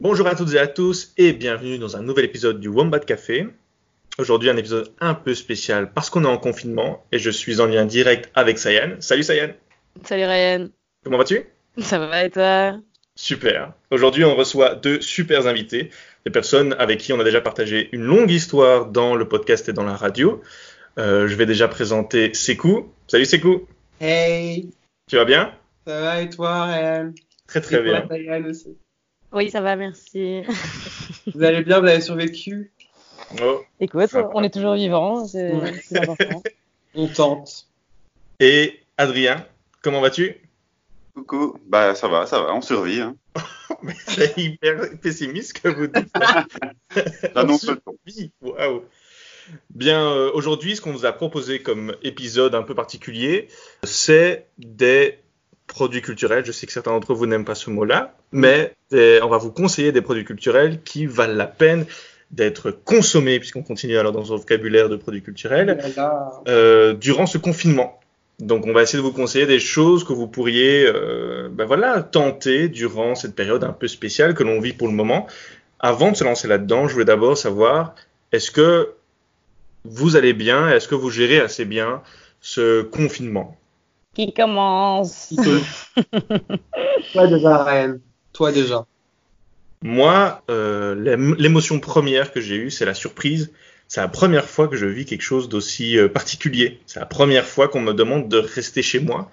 Bonjour à toutes et à tous et bienvenue dans un nouvel épisode du Wombat Café. Aujourd'hui un épisode un peu spécial parce qu'on est en confinement et je suis en lien direct avec Sayan. Salut Sayan. Salut Ryan. Comment vas-tu? Ça va et toi? Super. Aujourd'hui on reçoit deux super invités, des personnes avec qui on a déjà partagé une longue histoire dans le podcast et dans la radio. Euh, je vais déjà présenter Sekou. Salut Sekou. Hey, Tu vas bien? Ça va et toi, Ryan? Très très Et toi, bien. Aussi. Oui, ça va, merci. Vous allez bien, vous avez survécu? Oh. Écoute, on est toujours vivants, c'est important. On tente. Et Adrien, comment vas-tu? Coucou, bah ça va, ça va, on survit. Hein. Mais C'est hyper pessimiste que vous dites. waouh. Bien, euh, aujourd'hui, ce qu'on vous a proposé comme épisode un peu particulier, c'est des produits culturels. Je sais que certains d'entre vous n'aiment pas ce mot-là, mais des- on va vous conseiller des produits culturels qui valent la peine d'être consommés, puisqu'on continue alors dans ce vocabulaire de produits culturels, euh, durant ce confinement. Donc, on va essayer de vous conseiller des choses que vous pourriez, euh, ben voilà, tenter durant cette période un peu spéciale que l'on vit pour le moment. Avant de se lancer là-dedans, je voulais d'abord savoir, est-ce que vous allez bien? Est-ce que vous gérez assez bien ce confinement? Qui commence Toi déjà, Ryan. Toi déjà. Moi, euh, l'ém- l'émotion première que j'ai eue, c'est la surprise. C'est la première fois que je vis quelque chose d'aussi euh, particulier. C'est la première fois qu'on me demande de rester chez moi,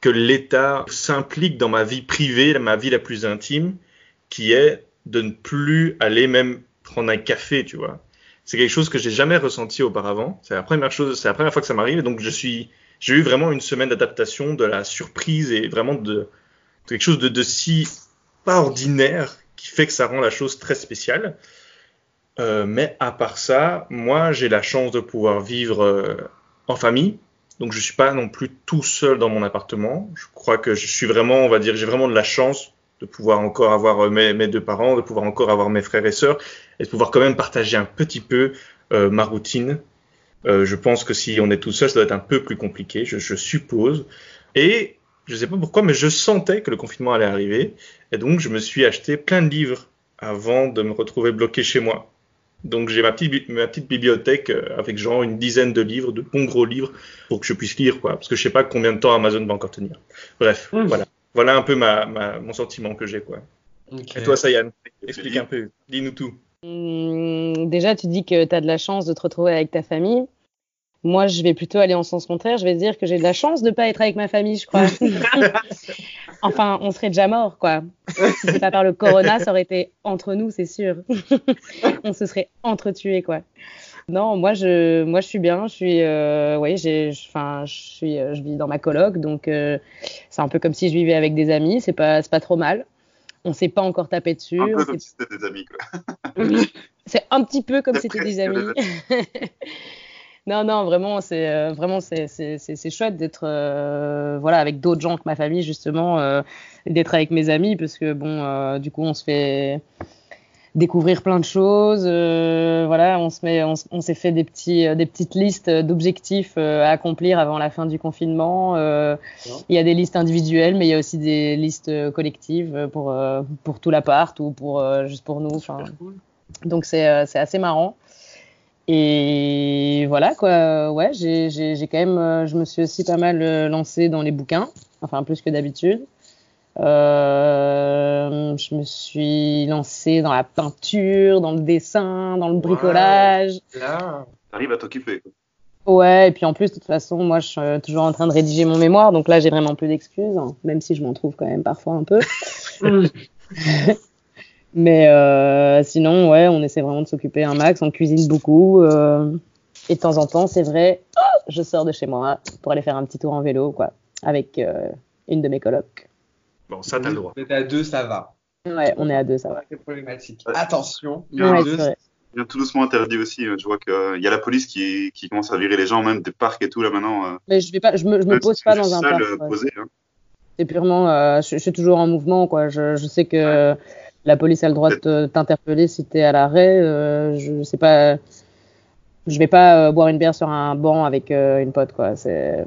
que l'État s'implique dans ma vie privée, ma vie la plus intime, qui est de ne plus aller même prendre un café, tu vois. C'est quelque chose que j'ai jamais ressenti auparavant. C'est la première chose, c'est la première fois que ça m'arrive. Et donc je suis, j'ai eu vraiment une semaine d'adaptation, de la surprise et vraiment de, quelque chose de, si pas ordinaire qui fait que ça rend la chose très spéciale. Euh, mais à part ça, moi j'ai la chance de pouvoir vivre euh, en famille. Donc je suis pas non plus tout seul dans mon appartement. Je crois que je suis vraiment, on va dire, j'ai vraiment de la chance de pouvoir encore avoir euh, mes, mes deux parents, de pouvoir encore avoir mes frères et sœurs, et de pouvoir quand même partager un petit peu euh, ma routine. Euh, je pense que si on est tout seul, ça doit être un peu plus compliqué, je, je suppose. Et je sais pas pourquoi, mais je sentais que le confinement allait arriver, et donc je me suis acheté plein de livres avant de me retrouver bloqué chez moi. Donc j'ai ma petite, ma petite bibliothèque euh, avec genre une dizaine de livres, de bons gros livres, pour que je puisse lire, quoi. Parce que je sais pas combien de temps Amazon va encore tenir. Bref, Mm. voilà. Voilà un peu ma, ma, mon sentiment que j'ai, quoi. Et toi, Sayan, explique un peu, dis-nous tout. Hum, Déjà, tu dis que tu as de la chance de te retrouver avec ta famille. Moi, je vais plutôt aller en sens contraire. Je vais dire que j'ai de la chance de pas être avec ma famille, je crois. enfin, on serait déjà mort, quoi. Si c'est pas par le corona, ça aurait été entre nous, c'est sûr. on se serait entretués, quoi. Non, moi je, moi je suis bien. Je suis, euh, oui, j'ai, enfin, je suis, euh, je vis dans ma coloc, donc euh, c'est un peu comme si je vivais avec des amis. C'est pas, c'est pas trop mal. On s'est pas encore tapé dessus. Un peu comme si c'était des amis. Quoi. c'est un petit peu comme C'est c'était des amis. non, non, vraiment, c'est euh, vraiment c'est c'est c'est chouette d'être euh, voilà avec d'autres gens que ma famille justement, euh, d'être avec mes amis parce que bon, du coup, on se fait découvrir plein de choses. euh, voilà, on se met, on, s'est fait des petits euh, des petites listes d'objectifs euh, à accomplir avant la fin du confinement. Euh, il y a des listes individuelles, mais il y a aussi des listes collectives pour pour tout l'appart ou pour juste pour nous. Donc c'est c'est assez marrant. Et voilà quoi, ouais, j'ai quand même, je me suis aussi pas mal lancée dans les bouquins, enfin plus que d'habitude. Euh, je me suis lancée dans la peinture, dans le dessin, dans le bricolage. Là. T'arrives à t'occuper. Ouais, et puis en plus, de toute façon, moi, je suis toujours en train de rédiger mon mémoire, donc là, j'ai vraiment plus d'excuses, hein, même si je m'en trouve quand même parfois un peu. Mais euh, sinon, ouais, on essaie vraiment de s'occuper un max, on cuisine beaucoup. euh, et de temps en temps, c'est vrai, oh, je sors de chez moi pour aller faire un petit tour en vélo, quoi, avec euh, une de mes colocs. Bon, ça, t'as le droit. Mais à deux, ça va. Ouais, on est à deux, ça va. c'est problématique. Ouais. Attention, Ouais, à Ouais, deux, c'est vrai. Il devient tout doucement interdit aussi. euh, Je vois qu'il y a la police qui, qui commence à virer les gens, même des parcs et tout là maintenant. euh, Mais je vais pas, je me, je me pose pas tu es dans un parc. euh, ouais. hein. C'est purement, euh, je, je suis toujours en mouvement, quoi. Je, je sais que la police a le droit de te- t'interpeller si t'es à l'arrêt. Euh, je sais pas, je vais pas euh, boire une bière sur un banc avec euh, une pote, quoi. C'est,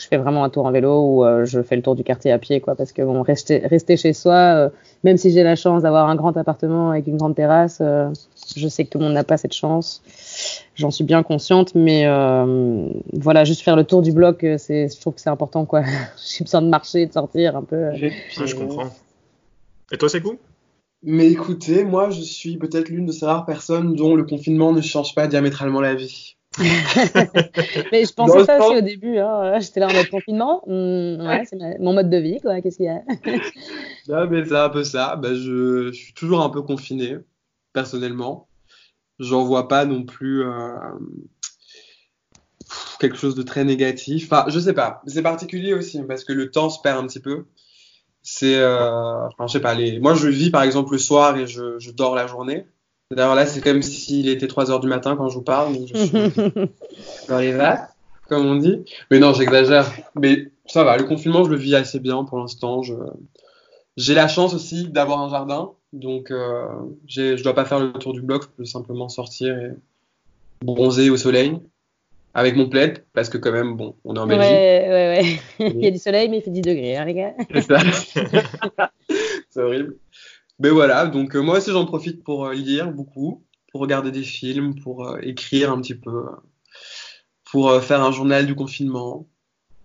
je fais vraiment un tour en vélo ou euh, je fais le tour du quartier à pied, quoi, parce que bon, rester, rester chez soi, euh, même si j'ai la chance d'avoir un grand appartement avec une grande terrasse, euh, je sais que tout le monde n'a pas cette chance. J'en suis bien consciente, mais euh, voilà, juste faire le tour du bloc, c'est, je trouve que c'est important, quoi. J'ai besoin de marcher, de sortir un peu. J'ai- Ah, je comprends. Et toi, c'est cool Mais écoutez, moi, je suis peut-être l'une de ces rares personnes dont le confinement ne change pas diamétralement la vie. Mais je pensais ça aussi au début. Hein. J'étais là en mode confinement. Hmm, ouais, c'est ma- mon mode de vie, quoi. Qu'est-ce qu'il y a? Ah, mais c'est un peu ça. Bah, je, je suis toujours un peu confiné, personnellement. J'en vois pas non plus euh, pff, quelque chose de très négatif. Enfin, je sais pas. C'est particulier aussi parce que le temps se perd un petit peu. C'est, euh, enfin, je sais pas. Les... Moi, je vis par exemple le soir et je, je dors la journée. D'ailleurs, là, c'est comme s'il était 3 heures du matin quand je vous parle. donc je suis dans les vagues, comme on dit. Mais non, j'exagère. Mais ça va, le confinement, je le vis assez bien pour l'instant. Je... J'ai la chance aussi d'avoir un jardin, donc euh, je dois pas faire le tour du bloc, je peux simplement sortir et bronzer au soleil avec mon plaid, parce que quand même, bon, on est en Ouais, Belgique. ouais, ouais. Il y a du soleil, mais il fait 10 degrés, hein, les gars. C'est ça. C'est horrible. Mais voilà, donc euh, moi aussi j'en profite pour euh, lire beaucoup, pour regarder des films, pour euh, écrire un petit peu, pour euh, faire un journal du confinement.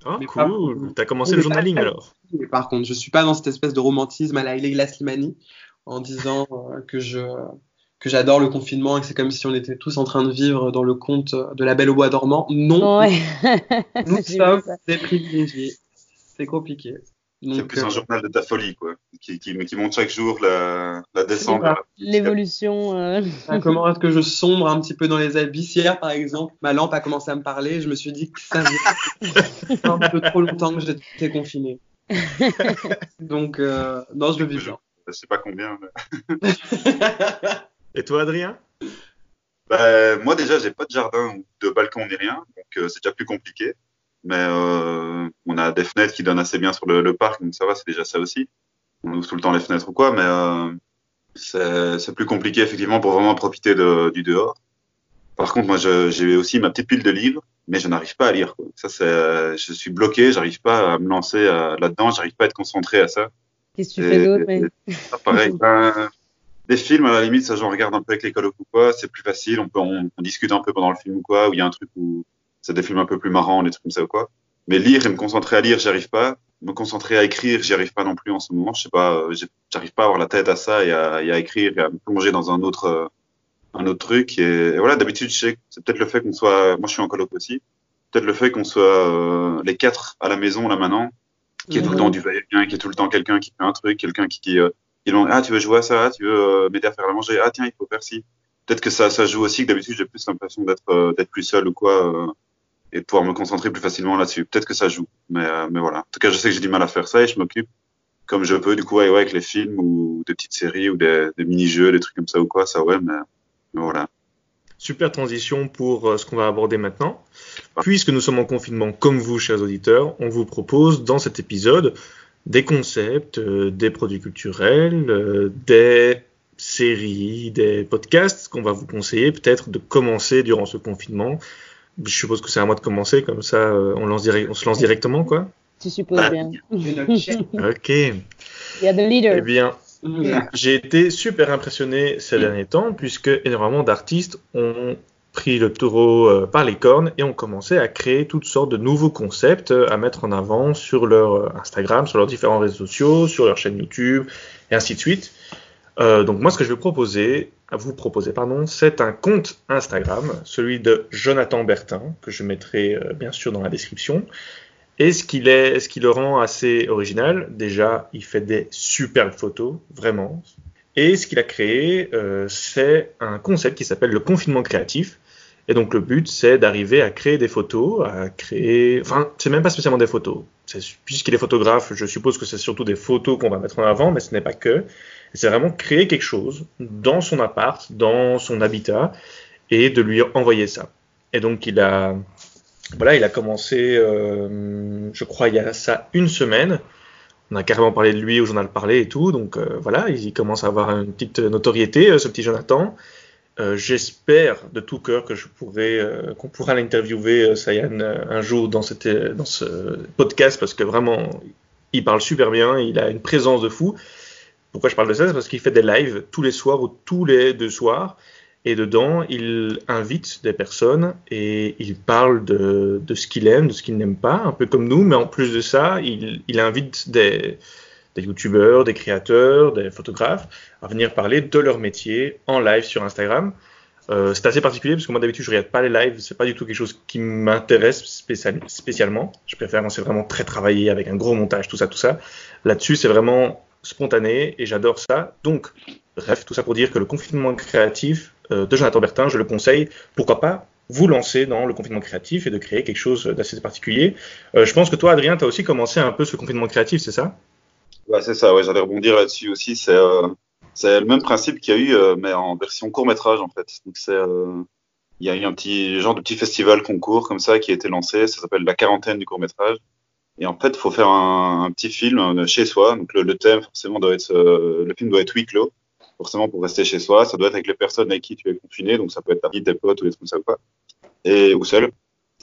Ah, Mais cool. T'as commencé Mais le pas- journaling alors? Mais par contre, je suis pas dans cette espèce de romantisme à la Leila Slimani en disant euh, que je que j'adore le confinement et que c'est comme si on était tous en train de vivre dans le conte de la Belle au bois dormant. Non, Ouais. nous sommes des privilégiés. C'est compliqué. C'est plus euh, un journal de ta folie, quoi, qui, qui, qui montre chaque jour la, la descente. L'évolution. euh, Ah, Comment est-ce que je sombre un petit peu dans les abysses Hier, par exemple, ma lampe a commencé à me parler. Je me suis dit que ça faisait un peu trop longtemps que j'étais confiné. Donc, euh, non, je le vis bien. Je sais pas combien. mais- Et toi, Adrien? Bah, moi, déjà, j'ai pas de jardin ou de balcon ni rien, donc euh, c'est déjà plus compliqué. Mais euh, on a des fenêtres qui donnent assez bien sur le, le parc, donc ça va, c'est déjà ça aussi. On ouvre tout le temps les fenêtres ou quoi, mais euh, c'est plus compliqué effectivement pour vraiment profiter de, du dehors. Par contre, moi, j'ai aussi ma petite pile de livres, mais je n'arrive pas à lire. Quoi. Ça, c'est, je suis bloqué, j'arrive pas à me lancer euh, là-dedans, j'arrive pas à être concentré à ça. Qu'est-ce que tu fais d'autre mais... ça, pareil. Ben, des films, à la limite, ça, j'en regarde un peu avec les colocs ou quoi. C'est plus facile. On peut, on, on discute un peu pendant le film ou quoi. Ou il y a un truc où c'est des films un peu plus marrants, des trucs comme ça ou quoi. Mais lire et me concentrer à lire, j'y arrive pas. Me concentrer à écrire, j'y arrive pas non plus en ce moment. Je sais pas, euh, j'arrive pas à avoir la tête à ça et à, et à écrire et à me plonger dans un autre, euh, un autre truc. Et, et voilà, d'habitude, c'est peut-être le fait qu'on soit, moi, je suis en coloc aussi. Peut-être le fait qu'on soit euh, les quatre à la maison là maintenant, qui est tout le temps du va-et-vient, qui est tout le temps quelqu'un qui fait un truc, quelqu'un qui, qui, euh, qui demande ah tu veux jouer à ça, ah, tu veux euh, m'aider à faire à manger, ah tiens il faut faire ci. Peut-être que ça ça joue aussi que d'habitude j'ai plus l'impression d'être euh, d'être plus seul ou quoi et pouvoir me concentrer plus facilement là-dessus. Peut-être que ça joue, mais euh, mais voilà. En tout cas je sais que j'ai du mal à faire ça et je m'occupe comme je peux du coup ouais, ouais, avec les films ou des petites séries ou des, des mini-jeux, des trucs comme ça ou quoi, ça ouais mais, mais voilà. Super transition pour euh, ce qu'on va aborder maintenant. Puisque nous sommes en confinement comme vous, chers auditeurs, on vous propose dans cet épisode des concepts, euh, des produits culturels, euh, des séries, des podcasts qu'on va vous conseiller peut-être de commencer durant ce confinement. Je suppose que c'est à moi de commencer, comme ça euh, on, lance direct- on se lance directement, quoi. Tu supposes Ah. bien. Ok. Il y a the Eh leader. bien, Voilà. J'ai été super impressionné ces derniers temps puisque énormément d'artistes ont pris le taureau euh, par les cornes et ont commencé à créer toutes sortes de nouveaux concepts euh, à mettre en avant sur leur euh, Instagram, sur leurs différents réseaux sociaux, sur leur chaîne YouTube et ainsi de suite. Euh, donc moi ce que je vais proposer, à vous proposer pardon, c'est un compte Instagram, celui de Jonathan Bertin que je mettrai euh, bien sûr dans la description. Et ce qu'il est, ce qui le rend assez original, déjà, il fait des superbes photos, vraiment. Et ce qu'il a créé, euh, c'est un concept qui s'appelle le confinement créatif. Et donc le but, c'est d'arriver à créer des photos, à créer, enfin, c'est même pas spécialement des photos. Puisqu'il est photographe, je suppose que c'est surtout des photos qu'on va mettre en avant, mais ce n'est pas que. C'est vraiment créer quelque chose dans son appart, dans son habitat, et de lui envoyer ça. Et donc il a, voilà, il a commencé, euh, je crois, il y a ça une semaine. On a carrément parlé de lui au journal parlé et tout, donc euh, voilà, il commence à avoir une petite notoriété, euh, ce petit Jonathan. Euh, J'espère de tout cœur que je pourrai, euh, qu'on pourra l'interviewer, euh, Sayan, euh, un jour dans, cette, dans ce podcast parce que vraiment, il parle super bien, il a une présence de fou. Pourquoi je parle de ça? C'est parce qu'il fait des lives tous les soirs ou tous les deux soirs. Et dedans, il invite des personnes et il parle de, de ce qu'il aime, de ce qu'il n'aime pas, un peu comme nous, mais en plus de ça, il, il invite des, des youtubeurs, des créateurs, des photographes à venir parler de leur métier en live sur Instagram. Euh, c'est assez particulier parce que moi d'habitude je regarde pas les lives, c'est pas du tout quelque chose qui m'intéresse spécial, spécialement. Je préfère quand c'est vraiment très travaillé avec un gros montage, tout ça, tout ça. Là-dessus c'est vraiment spontané et j'adore ça. Donc, bref, tout ça pour dire que le confinement créatif euh, de Jonathan Bertin, je le conseille. Pourquoi pas vous lancer dans le confinement créatif et de créer quelque chose d'assez particulier. Euh, je pense que toi, Adrien, tu as aussi commencé un peu ce confinement créatif, c'est ça? Ouais, c'est ça, ouais, j'allais rebondir là-dessus aussi. C'est euh, c'est le même principe qu'il y a eu, euh, mais en version court-métrage, en fait. Donc, c'est. Euh, il y a eu un petit genre de petit festival concours comme ça qui a été lancé. Ça s'appelle la quarantaine du court-métrage. Et en fait, il faut faire un, petit film euh, chez soi. Donc, le, thème, forcément, doit être. le film doit être huis clos. Forcément, pour rester chez soi. Ça doit être avec les personnes avec qui tu es confiné. Donc, ça peut être ta vie, tes potes ou des trucs comme ça ou quoi. Et, ou seul.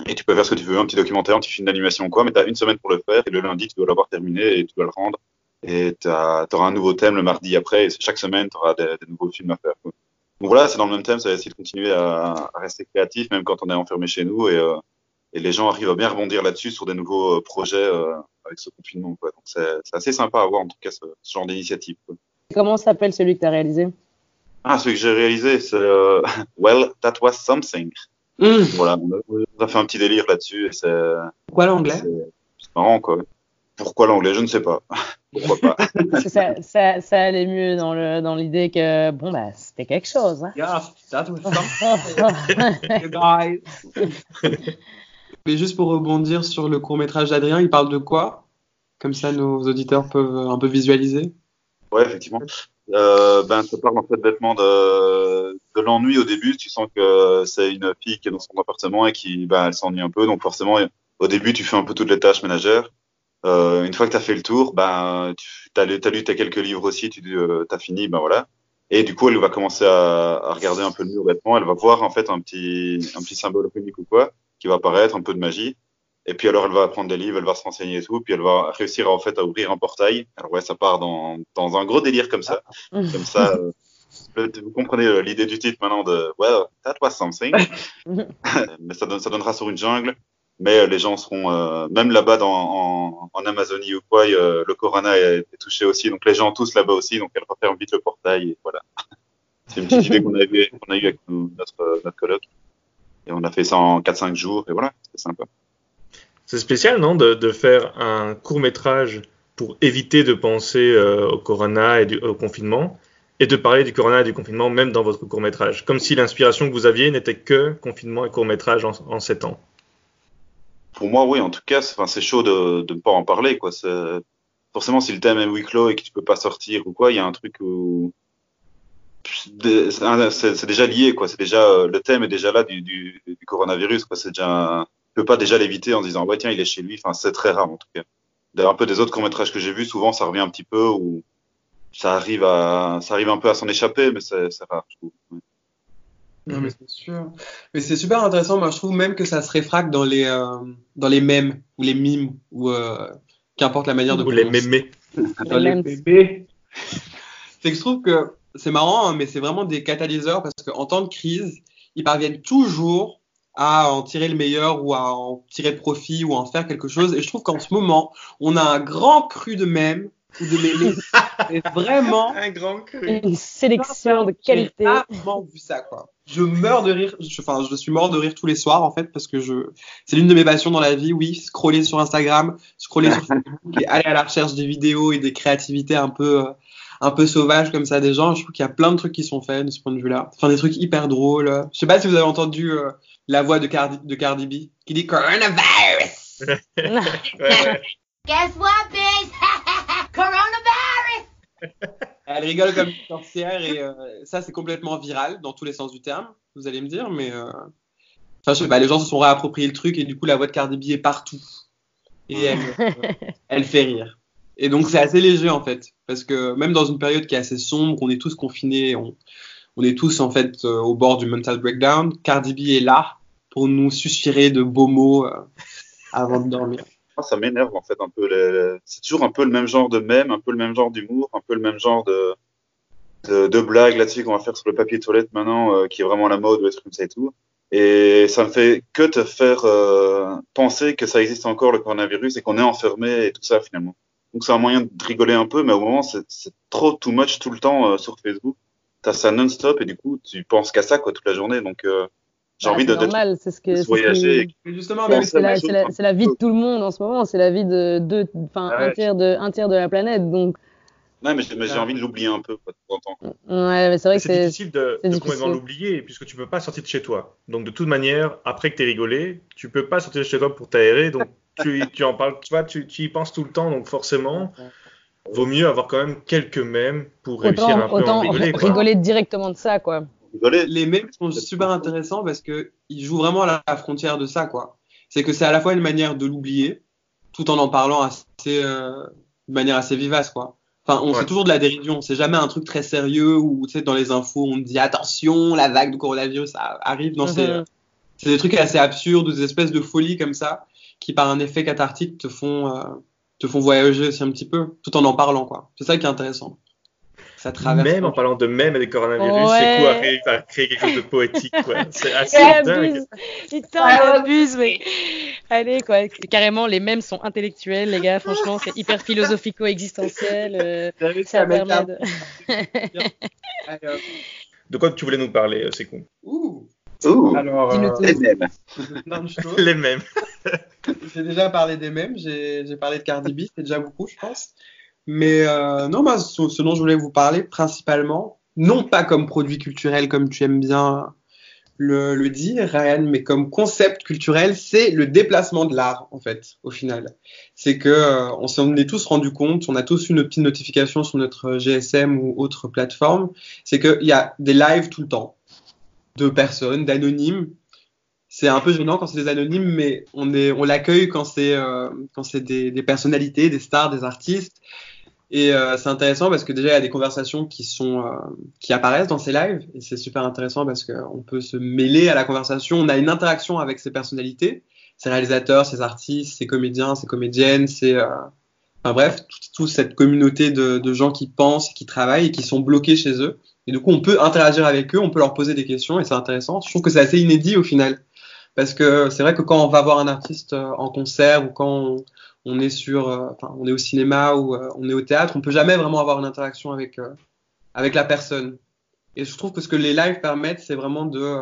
Et tu peux faire ce que tu veux, un petit documentaire, un petit film d'animation ou quoi, mais tu as une semaine pour le faire et le lundi, tu dois l'avoir terminé et tu dois le rendre et tu auras un nouveau thème le mardi après, et chaque semaine, tu auras des, des, nouveaux films à faire. Quoi. Donc voilà, c'est dans le même thème, ça va essayer de continuer à, à, rester créatif, même quand on est enfermé chez nous, et, euh, et les gens arrivent à bien rebondir là-dessus sur des nouveaux euh, projets euh, avec ce confinement. Quoi. Donc c'est assez sympa à voir, en tout cas, ce, ce genre d'initiative. Comment s'appelle celui que tu as réalisé? Ah, celui que j'ai réalisé, c'est euh, Well, That Was Something. Mmh. Voilà, on a, on a, fait un petit délire là-dessus. Pourquoi l'anglais? C'est marrant, quoi. Pourquoi l'anglais? Je ne sais pas. Pourquoi pas? Ça, ça, ça, allait mieux dans le dans l'idée que bon bah c'était quelque chose. Hein. Yeah, that was something. guys. Mais juste pour rebondir sur le court métrage d'Adrien, il parle de quoi? Comme ça, nos auditeurs peuvent un peu visualiser? Ouais, effectivement. Euh, ben, ça parle en fait bêtement de, de l'ennui au début. Tu sens que c'est une fille qui est dans son appartement et qui, ben, elle s'ennuie un peu. Donc forcément, au début, tu fais un peu toutes les tâches ménagères. Euh, une fois que tu as fait le tour, ben, tu as lu, as lu quelques livres aussi, tu euh, as fini, ben voilà. Et du coup, elle va commencer à, à regarder un peu le mur bêtement. Elle va voir en fait un petit, un petit symbole runique ou quoi qui va apparaître, un peu de magie. Et puis alors, elle va apprendre des livres, elle va se renseigner et tout, puis elle va réussir en fait à ouvrir un portail. Alors ouais, ça part dans, dans un gros délire comme ça. Comme ça, euh, vous comprenez l'idée du titre maintenant de Well, that was something. Mais ça, donne, ça donnera sur une jungle mais les gens seront euh, même là-bas en, en, Amazonie ou quoi, euh, le corona est, est, touché aussi, donc les gens tous là-bas aussi, donc elle referme vite le portail et voilà. C'est une petite idée qu'on a eu, qu'on a eu avec nous, notre notre colloque et on a fait ça en 4-5 jours et voilà, c'était sympa. C'est spécial, non, de, de faire un court métrage pour éviter de penser euh, au corona et du, au confinement et de parler du corona et du confinement même dans votre court métrage, comme si l'inspiration que vous aviez n'était que confinement et court métrage en, en 7 ans pour moi, oui, en tout cas, c'est chaud de, ne pas en parler. Forcément, si le thème est huis clos et que tu peux pas sortir ou quoi, il y a un truc où c'est déjà lié, déjà le thème est déjà là du, coronavirus, quoi. C'est peux pas déjà l'éviter en disant ouais tiens il est chez lui. C'est très rare en tout cas. Un peu des autres courts métrages que j'ai vus, souvent ça revient un petit peu ou ça arrive ça arrive un peu à s'en échapper, mais c'est rare, je trouve. Non, mais c'est sûr. Mais c'est super intéressant. Moi, je trouve même que ça se réfracte dans les, euh, dans les mèmes ou les mimes ou euh, qu'importe la manière de Ou les mémés. Dans les bébés. c'est que je trouve que c'est marrant, hein, mais c'est vraiment des catalyseurs parce qu'en temps de crise, ils parviennent toujours à en tirer le meilleur ou à en tirer profit ou à en faire quelque chose. Et je trouve qu'en ce moment, on a un grand cru de mèmes ou de mémés. C'est vraiment un grand cru. Une sélection de qualité. J'ai rarement vu ça, quoi je meurs de rire. Je, enfin, je suis mort de rire tous les soirs en fait parce que je, c'est l'une de mes passions dans la vie. Oui, scroller sur Instagram, scroller sur Facebook et aller à la recherche des vidéos et des créativités un peu, euh, un peu sauvages comme ça des gens. Je trouve qu'il y a plein de trucs qui sont faits de ce point de vue-là. Enfin, des trucs hyper drôles. Je sais pas si vous avez entendu euh, la voix de Cardi, de Cardi B qui dit coronavirus. Guess what, bitch? Elle rigole comme une sorcière et euh, ça c'est complètement viral dans tous les sens du terme, vous allez me dire, mais euh... enfin je les gens se sont réappropriés le truc et du coup la voix de Cardi B est partout et elle, euh, elle fait rire. Et donc c'est assez léger en fait, parce que même dans une période qui est assez sombre, on est tous confinés, on, on est tous en fait euh, au bord du mental breakdown. Cardi B est là pour nous susurrer de beaux mots avant de dormir. Ah, ça m'énerve en fait un peu. les- C'est toujours un peu le même genre de mème, un peu le même genre d'humour, un peu le même genre de, de, de blagues là-dessus qu'on va faire sur le papier toilette maintenant, euh, qui est vraiment la mode ou trucs comme ça et tout. Et ça ne fait que te faire euh, penser que ça existe encore le coronavirus et qu'on est enfermé et tout ça finalement. Donc c'est un moyen de rigoler un peu, mais au moment c'est c'est trop too much tout le temps euh, sur Facebook. T'as ça non-stop et du coup tu penses qu'à ça quoi toute la journée. Donc euh, j'ai Bah, envie de, d'être- normal, c'est ce que. voyager. Justement, C'est la, vie de tout le monde en ce moment, c'est la vie de, de, enfin, Ah ouais. un tiers de, un tiers de la planète. Donc, Non, mais j'ai j'ai envie de l'oublier un peu quoi, de temps en temps. ouais, mais c'est vrai Mais que C'est difficile de, c'est de difficile. complètement l'oublier puisque tu peux pas sortir de chez toi. Donc de toute manière, après que tu rigolé, tu peux pas sortir de chez toi pour t'aérer. Donc tu, tu en parles, tu vois, tu, tu y penses tout le temps. Donc forcément, vaut mieux avoir quand même quelques mèmes pour réussir Autant, un peu à autant en rigoler. rigoler directement de ça, quoi. Rigoler, les mèmes sont super intéressants parce que ils jouent vraiment à la, frontière de ça, quoi. C'est que c'est à la fois une manière de l'oublier, tout en en parlant assez, euh, de manière assez vivace, quoi. Enfin, on Ouais. fait toujours de la dérision. C'est jamais un truc très sérieux où, tu sais, dans les infos, on dit attention, la vague de coronavirus arrive. Non, c'est, Mhm. c'est des trucs assez absurdes, des espèces de folies comme ça, qui par un effet cathartique te font, euh, te font voyager aussi un petit peu, tout en en parlant, quoi. C'est ça qui est intéressant. Ça traverse. Même en parlant de mèmes et des coronavirus, Ouais. c'est cool à créer, à créer quelque chose de poétique. quoi. C'est assez Il dingue. abuse, putain, il abuse, mais allez quoi. Carrément, les mèmes sont intellectuels, les gars. Franchement, c'est hyper philosophico-existentiel. euh, ça permet de... Quoi tu voulais nous parler, euh, c'est con. Ouh. Ouh, Alors, euh, les mêmes. Les mêmes. J'ai déjà parlé des mêmes, j'ai j'ai parlé de Cardi B, c'est déjà beaucoup, je pense. Mais euh, non, moi, ce, ce dont je voulais vous parler principalement, non pas comme produit culturel comme tu aimes bien le, dire, Ryan, mais comme concept culturel, c'est le déplacement de l'art, en fait, au final. C'est que euh, on s'en est tous rendu compte, on a tous une petite notification sur notre GSM ou autre plateforme, c'est qu'il y a des lives tout le temps de personnes, d'anonymes. C'est un peu gênant quand c'est des anonymes, mais on est, on l'accueille quand c'est, euh, quand c'est des personnalités, des stars, des artistes. Et euh, c'est intéressant parce que déjà il y a des conversations qui sont, euh, qui apparaissent dans ces lives et c'est super intéressant parce qu'on peut se mêler à la conversation. On a une interaction avec ces personnalités, ces réalisateurs, ces artistes, ces comédiens, ces comédiennes, ces, euh, enfin bref, toute, toute cette communauté de, de gens qui pensent, qui travaillent et qui sont bloqués chez eux. Et du coup, on peut interagir avec eux, on peut leur poser des questions et c'est intéressant. Je trouve que c'est assez inédit au final. Parce que c'est vrai que quand on va voir un artiste euh, en concert ou quand on, on est sur, euh, enfin, on est au cinéma ou euh, on est au théâtre, on peut jamais vraiment avoir une interaction avec, euh, avec la personne. Et je trouve que ce que les lives permettent, c'est vraiment de,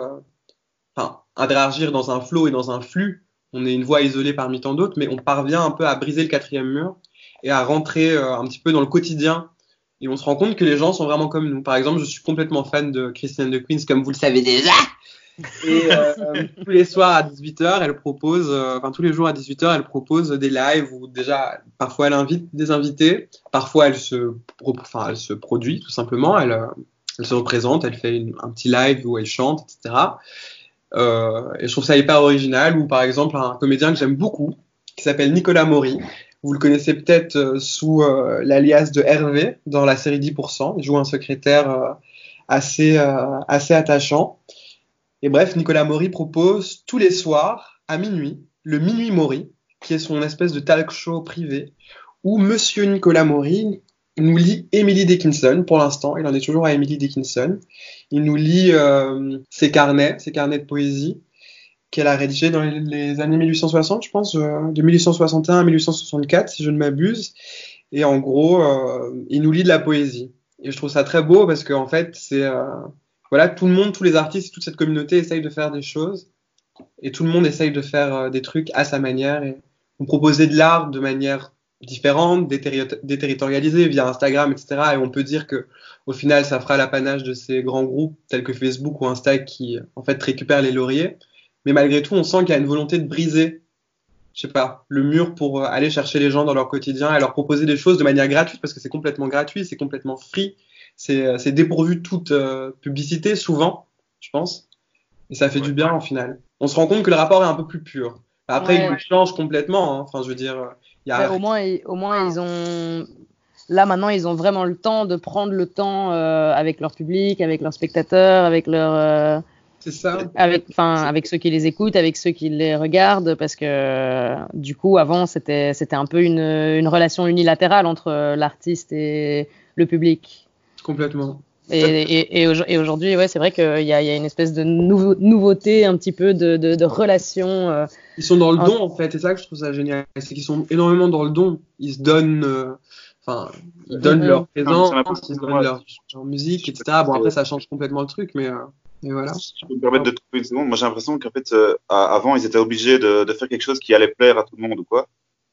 enfin, interagir dans un flow et dans un flux. On est une voix isolée parmi tant d'autres, mais on parvient un peu à briser le quatrième mur et à rentrer un petit peu dans le quotidien. Et on se rend compte que les gens sont vraiment comme nous. Par exemple, je suis complètement fan de Christiane de Queens, comme vous le savez déjà. Et euh, tous les soirs à 18h, elle propose, euh, enfin tous les jours à 18h, elle propose des lives où déjà, parfois elle invite des invités, parfois elle se, produit tout simplement, elle, euh, elle se représente, elle fait un petit live où elle chante, etc. Et je trouve ça hyper original. Ou par exemple un comédien que j'aime beaucoup, qui s'appelle Nicolas Maury. Vous le connaissez peut-être sous l'alias de Hervé dans la série 10%. Il joue un secrétaire assez attachant. Et bref, Nicolas Maury propose tous les soirs à minuit le Minuit Maury, qui est son espèce de talk show privé, où Monsieur Nicolas Maury nous lit Emily Dickinson pour l'instant. Il en est toujours à Emily Dickinson. Il nous lit euh, ses carnets, ses carnets de poésie qu'elle a rédigés dans les, années 1860, je pense, euh, de 1861 à 1864, si je ne m'abuse. Et en gros, euh, il nous lit de la poésie. Et je trouve ça très beau parce qu'en fait, c'est voilà, tout le monde, tous les artistes, toute cette communauté essayent de faire des choses et tout le monde essaye de faire euh, des trucs à sa manière et on de l'art de manière différente, déterri- déterritorialisée via Instagram, etc. Et on peut dire que au final, ça fera l'apanage de ces grands groupes tels que Facebook ou Insta qui en fait récupèrent les lauriers. Mais malgré tout, on sent qu'il y a une volonté de briser, je sais pas, le mur pour euh, aller chercher les gens dans leur quotidien et leur proposer des choses de manière gratuite parce que c'est complètement gratuit, c'est complètement free, c'est euh, c'est dépourvu de toute euh, publicité souvent, je pense. Et ça fait Ouais. du bien au final. On se rend compte que le rapport est un peu plus pur. Après, Ouais. il change complètement. hein. Enfin, je veux dire, il y a Ouais, au moins, au moins, ils ont, là maintenant ils ont vraiment le temps de prendre le temps euh, avec leur public, avec leurs spectateurs, avec leur euh, C'est ça. avec enfin avec ceux qui les écoutent, avec ceux qui les regardent parce que du coup avant c'était c'était un peu une, une relation unilatérale entre l'artiste et le public. Complètement. Et, et, et, au- et aujourd'hui, ouais, c'est vrai qu'il y y a une espèce de nouveau- nouveauté, un petit peu de, de, de relation. euh, Ils sont dans le don, en fait. C'est ça que je trouve ça génial. C'est qu'ils sont énormément dans le don. Ils se donnent, euh, enfin, ils donnent Mhm. leur présence, ils donnent moi, leur, leur musique, etc. Bon, après, ça change complètement le truc, mais, euh, mais voilà. Si je peux me permettre de trouver une seconde, moi j'ai l'impression qu'en fait, euh, avant, ils étaient obligés de, de faire quelque chose qui allait plaire à tout le monde ou quoi.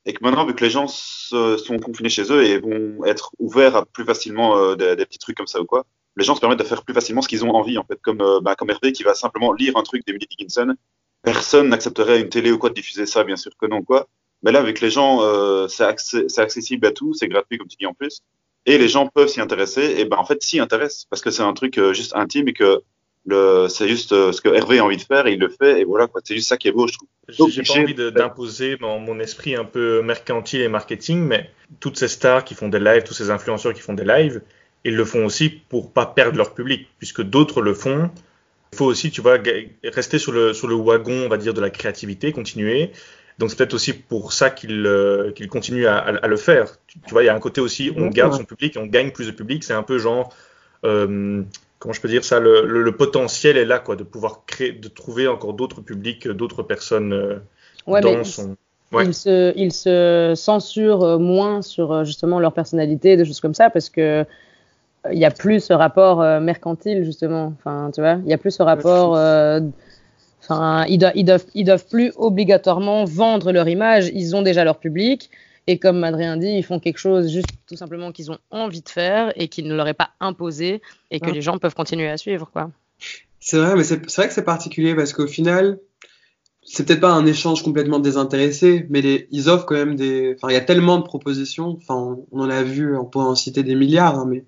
Et que maintenant, vu que les gens sont confinés chez eux et vont être ouverts à plus facilement euh, des, petits trucs comme ça ou quoi, les gens se permettent de faire plus facilement ce qu'ils ont envie, en fait. Comme, euh, bah, comme Hervé qui va simplement lire un truc d'Emily Dickinson. Personne n'accepterait une télé ou quoi de diffuser ça, bien sûr que non, quoi. Mais là, avec les gens, euh, c'est accessible à tout, c'est gratuit, comme tu dis en plus. Et les gens peuvent s'y intéresser, et ben en fait s'y intéressent, parce que c'est un truc euh, juste intime et que c'est juste euh, ce que Hervé a envie de faire et il le fait et voilà quoi. C'est juste ça qui est beau, je trouve. J'ai pas envie d'imposer mon, mon esprit un peu mercantile et marketing, mais toutes ces stars qui font des lives, tous ces influenceurs qui font des lives, ils le font aussi pour pas perdre leur public, puisque d'autres le font. Il faut aussi, tu vois, rester sur le, sur le wagon, on va dire, de la créativité, continuer. Donc c'est peut-être aussi pour ça qu'ils euh, qu'ils continuent à, à- à le faire. Tu, tu vois, il y a un côté aussi, on garde son public, on gagne plus de public. C'est un peu genre, euh, comment je peux dire ça, le, le- le potentiel est là, quoi, de pouvoir créer, de trouver encore d'autres publics, d'autres personnes euh, ouais, dans son. Ouais. ils, se, ils se censurent euh, moins sur euh, justement leur personnalité, des choses comme ça, parce que euh, il y a plus ce rapport euh, mercantile justement. Enfin, tu vois, il y a plus ce rapport. euh, Enfin, ils, doivent, ils, doivent, ils doivent plus obligatoirement vendre leur image. Ils ont déjà leur public. Et comme Adrien dit, ils font quelque chose juste tout simplement qu'ils ont envie de faire et qui ne leur est pas imposé et que Ah. les gens peuvent continuer à suivre. Quoi. C'est vrai, mais c'est vrai que c'est particulier parce qu'au final, c'est peut-être pas un échange complètement désintéressé, mais les, ils offrent quand même des. Enfin, il y a tellement de propositions. Enfin, on, on en a vu, on pourrait en citer des milliards, hein, mais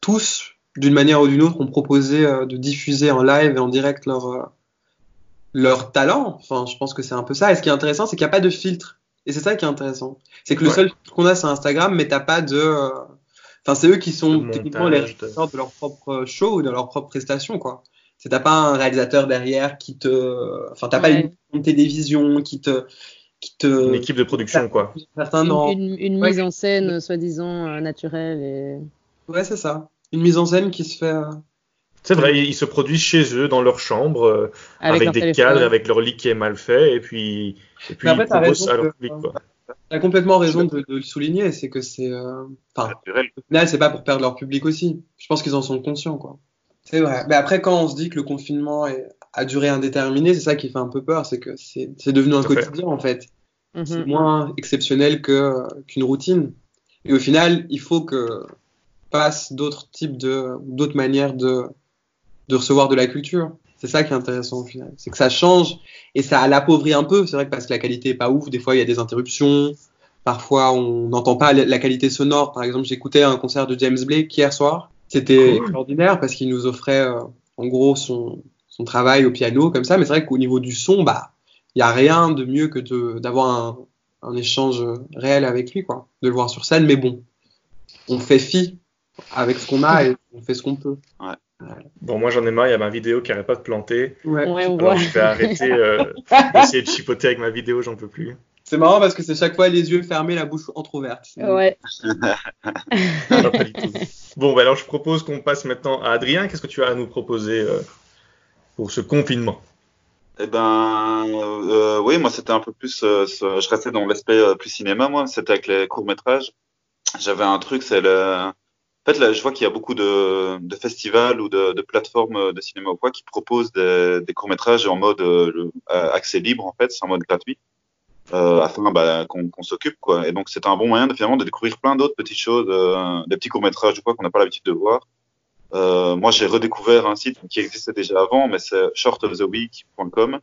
tous, d'une manière ou d'une autre, ont proposé euh, de diffuser en live et en direct leur euh, leur talent. Enfin, je pense que c'est un peu ça. Et ce qui est intéressant, c'est qu'il n'y a pas de filtre. Et c'est ça qui est intéressant. C'est que le Ouais. seul qu'on a, c'est Instagram, mais t'as pas de. euh, Enfin, c'est eux qui sont Le techniquement les de- réalisateurs de leur propre show ou de leur propre prestation, quoi. C'est t'as pas un réalisateur derrière qui te. Enfin, t'as pas Ouais. une télévision qui te. Qui te. Une équipe de production, quoi. Certains Une, une- une Ouais. mise en scène euh, soi-disant euh, naturelle. Et... Ouais, c'est ça. Une mise en scène qui se fait. euh, C'est vrai, ils se produisent chez eux, dans leur chambre, euh, avec, leur des téléphone. cadres, avec leur lit qui est mal fait, et puis, et puis après, ils proposent à leur public, quoi. T'as complètement raison de, de le souligner, c'est que c'est. euh, Enfin, Naturel. au final, c'est pas pour perdre leur public aussi. Je pense qu'ils en sont conscients, quoi. C'est vrai. Mais après, quand on se dit que le confinement est- a duré indéterminé, c'est ça qui fait un peu peur, c'est que c'est c'est devenu un à quotidien, en fait. Mhm. C'est moins exceptionnel que qu'une routine. Et au final, il faut que passe d'autres types de d'autres manières de de recevoir de la culture. C'est ça qui est intéressant au final, c'est que ça change et ça l'appauvrit un peu. C'est vrai que parce que la qualité est pas ouf, des fois il y a des interruptions, parfois on n'entend pas la qualité sonore. Par exemple, j'écoutais un concert de James Blake hier soir. C'était Cool. extraordinaire parce qu'il nous offrait euh, en gros son son travail au piano comme ça. Mais c'est vrai qu'au niveau du son, bah il y a rien de mieux que d'avoir un, un échange réel avec lui, quoi, de le voir sur scène. Mais bon, on fait fi avec ce qu'on a et on fait ce qu'on peut. Bon, moi j'en ai marre, il y a ma vidéo qui n'arrête pas de planter. Ouais. Ouais, on Alors je vais arrêter euh, d'essayer de chipoter avec ma vidéo, j'en peux plus. C'est marrant parce que c'est chaque fois les yeux fermés, la bouche entrouverte. Ouais. Non, pas du tout. Bon, bah alors je propose qu'on passe maintenant à Adrien. Qu'est-ce que tu as à nous proposer euh, pour ce confinement? Eh ben, euh, oui, moi c'était un peu plus, euh, ce- je restais dans l'aspect euh, plus cinéma, moi. C'était avec les courts métrages. J'avais un truc, c'est le. En fait, là, je vois qu'il y a beaucoup de, de festivals ou de, de plateformes de cinéma ou quoi qui proposent des, des courts métrages en mode euh, euh, accès libre, en fait, c'est en mode gratuit, euh, afin bah, qu'on qu'on s'occupe, quoi. Et donc, c'est un bon moyen de, finalement de découvrir plein d'autres petites choses, euh, des petits courts métrages ou quoi qu'on n'a pas l'habitude de voir. Euh, moi, j'ai redécouvert un site qui existait déjà avant, mais c'est shortoftheweek.com.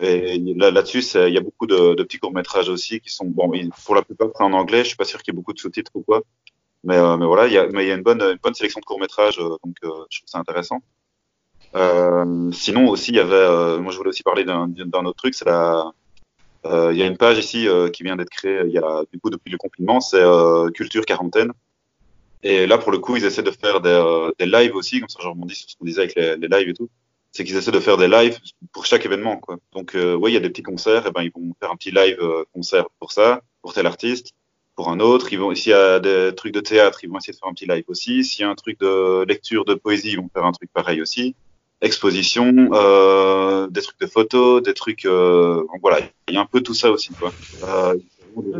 Et là, là-dessus, c'est- il y a beaucoup de, de petits courts-métrages aussi qui sont, bon, pour la plupart, en anglais. Je suis pas sûr qu'il y ait beaucoup de sous-titres ou quoi. Mais, euh, mais voilà, il y a, mais y a une bonne, une bonne sélection de courts-métrages, euh, donc euh, je trouve ça intéressant. Sinon aussi, il y avait, moi je voulais aussi parler d'un autre truc, c'est la, il y a une page ici euh, qui vient d'être créée il y a du coup depuis le confinement, c'est euh, Culture Quarantaine. Et là, pour le coup, ils essaient de faire des, des lives aussi, comme ça je rebondis sur ce qu'on disait avec les, les lives et tout. C'est qu'ils essaient de faire des lives pour chaque événement. Quoi. Donc, oui, il y a des petits concerts, et ben ils vont faire un petit live concert pour ça, pour tel artiste, pour un autre. S'il y a des trucs de théâtre, ils vont essayer de faire un petit live aussi. S'il y a un truc de lecture de poésie, ils vont faire un truc pareil aussi. Exposition, euh, des trucs de photos, des trucs. Euh, voilà, il y a un peu tout ça aussi. Quoi. Euh,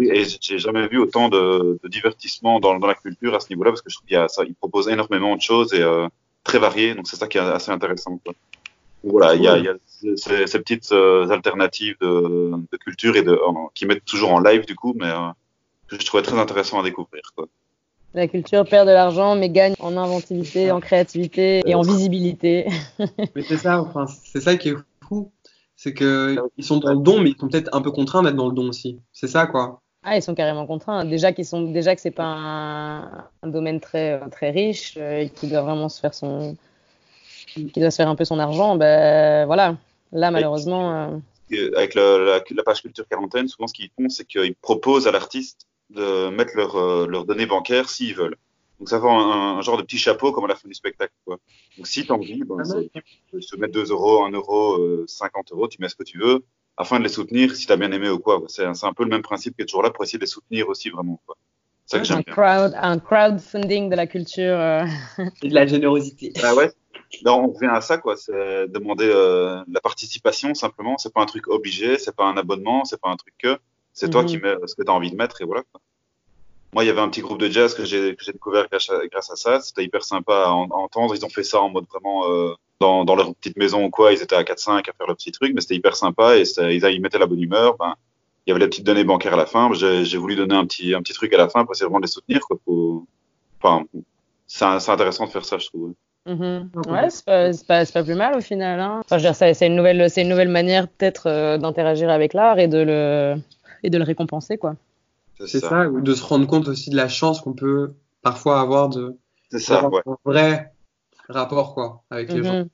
et j'ai jamais vu autant de, de divertissement dans, la culture à ce niveau-là parce que je trouve qu'il y a ça, ils proposent énormément de choses et très variées, donc c'est ça qui est assez intéressant. Quoi. Voilà, il y a, ces, petites alternatives de, culture et de qui mettent toujours en live du coup, mais que je trouvais très intéressant à découvrir. Quoi. La culture perd de l'argent, mais gagne en inventivité, en créativité et en visibilité. mais c'est ça, enfin, c'est ça qui est fou. C'est que ils sont dans le don, mais ils sont peut-être un peu contraints d'être dans le don aussi. C'est ça, quoi. Ah, ils sont carrément contraints. Déjà qu'ils sont, déjà que c'est pas un, un, domaine très très riche euh, et qu'il doit vraiment se faire son, qu'il doit se faire un peu son argent. Ben voilà. Là, malheureusement. Euh... Avec la, page culture quarantaine, souvent ce qu'ils font, c'est qu'ils proposent à l'artiste de mettre leurs euh, leurs données bancaires s'ils veulent. Donc ça fait un, un, genre de petit chapeau comme à la fin du spectacle. Quoi. Donc si tu as envie, ben, tu peux se mettre 2 euros, 1 euro, euh, 50 euros, tu mets ce que tu veux, afin de les soutenir si tu as bien aimé ou quoi. C'est un, un peu le même principe qui est toujours là pour essayer de les soutenir aussi vraiment. Quoi. Ça que un, crowd, un crowdfunding de la culture. Euh... Et de la générosité. Ah ouais. Ben, on revient à ça, quoi. C'est demander euh, la participation simplement. C'est pas un truc obligé, c'est pas un abonnement, c'est pas un truc que. C'est toi qui mets ce que tu as envie de mettre et voilà. Moi, il y avait un petit groupe de jazz que j'ai découvert grâce à, grâce à ça. C'était hyper sympa à, en, à, entendre. Ils ont fait ça en mode vraiment euh, dans, dans, leur petite maison ou quoi. Ils étaient à 4-5 à faire leur petit truc, mais c'était hyper sympa et ils, ils mettaient la bonne humeur. Ben, il y avait les petites données bancaires à la fin. J'ai voulu donner un petit, un petit truc à la fin pour essayer vraiment de les soutenir. Quoi, pour... Enfin, c'est intéressant de faire ça, je trouve. Mm -hmm. Ouais, c'est pas, pas, pas, plus mal au final. Hein. Enfin, je veux dire, c'est une nouvelle, c'est une nouvelle manière peut-être euh, d'interagir avec l'art et de le et de le récompenser, quoi. C'est ça. ça, ou de se rendre compte aussi de la chance qu'on peut parfois avoir de ça, ouais. un vrai rapport quoi avec les Mhm. gens,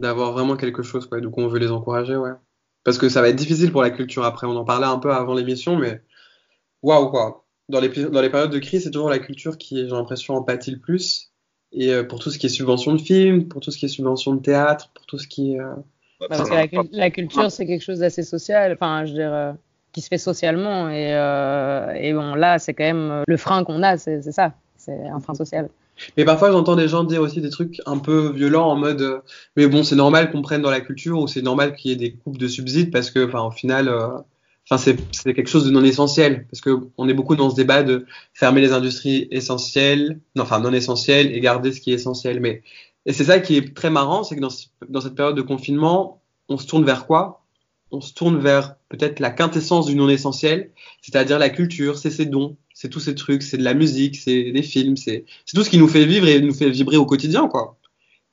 d'avoir vraiment quelque chose quoi. Donc on veut les encourager, ouais. Parce que ça va être difficile pour la culture après. On en parlait un peu avant l'émission, mais waouh quoi. Dans les dans les périodes de crise, c'est toujours la culture qui, j'ai l'impression, en pâtit le plus. Et euh, pour tout ce qui est subvention de films, pour tout ce qui est subvention de théâtre, pour tout ce qui est. Euh... Bah, parce que la, la culture, c'est quelque chose d'assez social. Enfin, je veux dire. Qui se fait socialement. Et, euh, et bon là c'est quand même le frein qu'on a c'est ça. C'est un frein social. Mais parfois j'entends des gens dire aussi des trucs un peu violents en mode euh, mais bon c'est normal qu'on prenne dans la culture ou c'est normal qu'il y ait des coupes de subsides parce que enfin au final euh, c'est quelque chose de non essentiel. Parce que on est beaucoup dans ce débat de fermer les industries essentielles non enfin non essentielles et garder ce qui est essentiel. Mais et c'est ça qui est très marrant c'est que dans cette période de confinement on se tourne vers quoi? On se tourne vers peut-être la quintessence du non essentiel, c'est-à-dire la culture, c'est ses dons, c'est tous ces trucs, c'est de la musique, c'est des films, c'est tout ce qui nous fait vivre et nous fait vibrer au quotidien, quoi.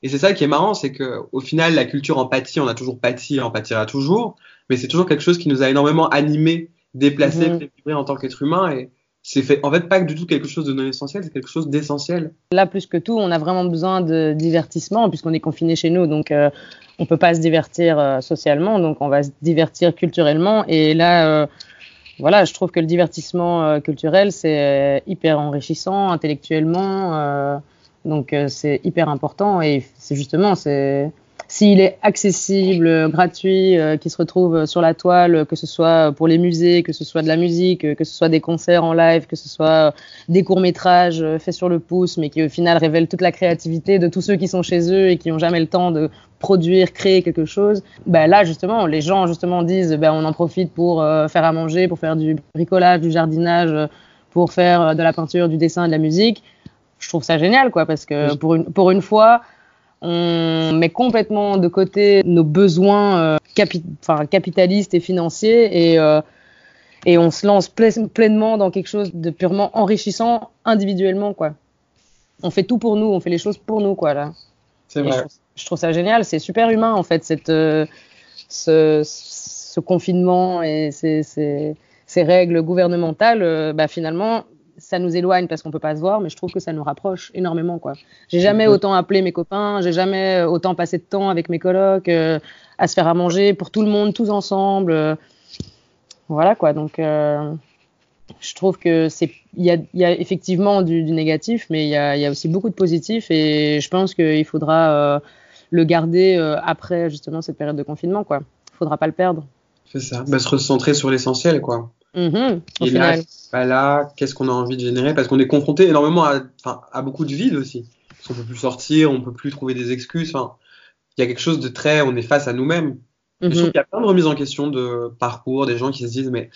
Et c'est ça qui est marrant, c'est que au final, la culture en pâtit, on a toujours pâti, on pâtira toujours, mais c'est toujours quelque chose qui nous a énormément animé, déplacé, Mhm. fait vibrer en tant qu'être humain et c'est fait en fait pas du tout quelque chose de non essentiel, c'est quelque chose d'essentiel. Là, plus que tout, on a vraiment besoin de divertissement puisqu'on est confiné chez nous, donc euh, on peut pas se divertir euh, socialement, donc on va se divertir culturellement. Et là, euh, voilà, je trouve que le divertissement euh, culturel c'est hyper enrichissant intellectuellement, donc c'est hyper important et c'est justement s'il est accessible, gratuit, euh, qui se retrouve sur la toile, que ce soit pour les musées, que ce soit de la musique, que ce soit des concerts en live, que ce soit des courts-métrages faits sur le pouce, mais qui au final révèlent toute la créativité de tous ceux qui sont chez eux et qui n'ont jamais le temps de produire, créer quelque chose. Ben là, justement, les gens justement disent, ben on en profite pour euh, faire à manger, pour faire du bricolage, du jardinage, pour faire euh, de la peinture, du dessin, de la musique. Je trouve ça génial, quoi, parce que pour une, pour une fois, on met complètement de côté nos besoins euh, capi capitalistes et financiers et, euh, et on se lance pleinement dans quelque chose de purement enrichissant individuellement quoi. On fait tout pour nous, on fait les choses pour nous quoi là. C'est vrai. Je trouve, je trouve, ça génial, c'est super humain en fait cette euh, ce, ce, confinement et ces, ces, ces règles gouvernementales, bah, finalement ça nous éloigne parce qu'on peut pas se voir, mais je trouve que ça nous rapproche énormément, quoi. J'ai jamais autant appelé mes copains, j'ai jamais autant passé de temps avec mes colocs, euh, à se faire à manger pour tout le monde, tous ensemble. Euh, voilà, quoi. Donc, euh, je trouve que c'est il y a, y a, effectivement du, du négatif, mais il y a, y a, aussi beaucoup de positifs et je pense qu'il faudra euh, le garder euh, après justement cette période de confinement quoi. Il faudra pas le perdre. C'est ça. Bah, se recentrer sur l'essentiel quoi. Au et final. là, bah là qu'est-ce qu'on a envie de générer? Parce qu'on est confronté énormément à, beaucoup de vide aussi. Parce qu'on peut plus sortir, on peut plus trouver des excuses. Il y a quelque chose de très, on est face à nous-mêmes. Je trouve Mhm. qu'il y a plein de remises en question de parcours, des gens qui se disent mais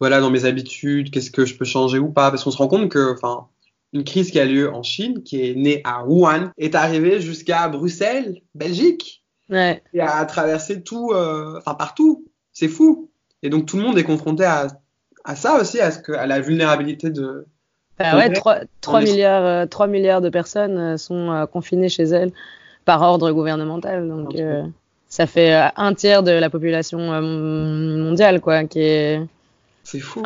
voilà dans mes habitudes, qu'est-ce que je peux changer ou pas? Parce qu'on se rend compte que enfin une crise qui a lieu en Chine, qui est née à Wuhan, est arrivée jusqu'à Bruxelles, Belgique, Ouais. et a traversé tout, euh, enfin partout. C'est fou. Et donc tout le monde est confronté à, à ça aussi, à ce que à la vulnérabilité de. Bah ouais, Ok. 3, On est- milliards, euh, 3 milliards de personnes euh, sont euh, confinées chez elles par ordre gouvernemental. Donc, euh, ça fait euh, un tiers de la population euh, mondiale, quoi, qui est C'est fou.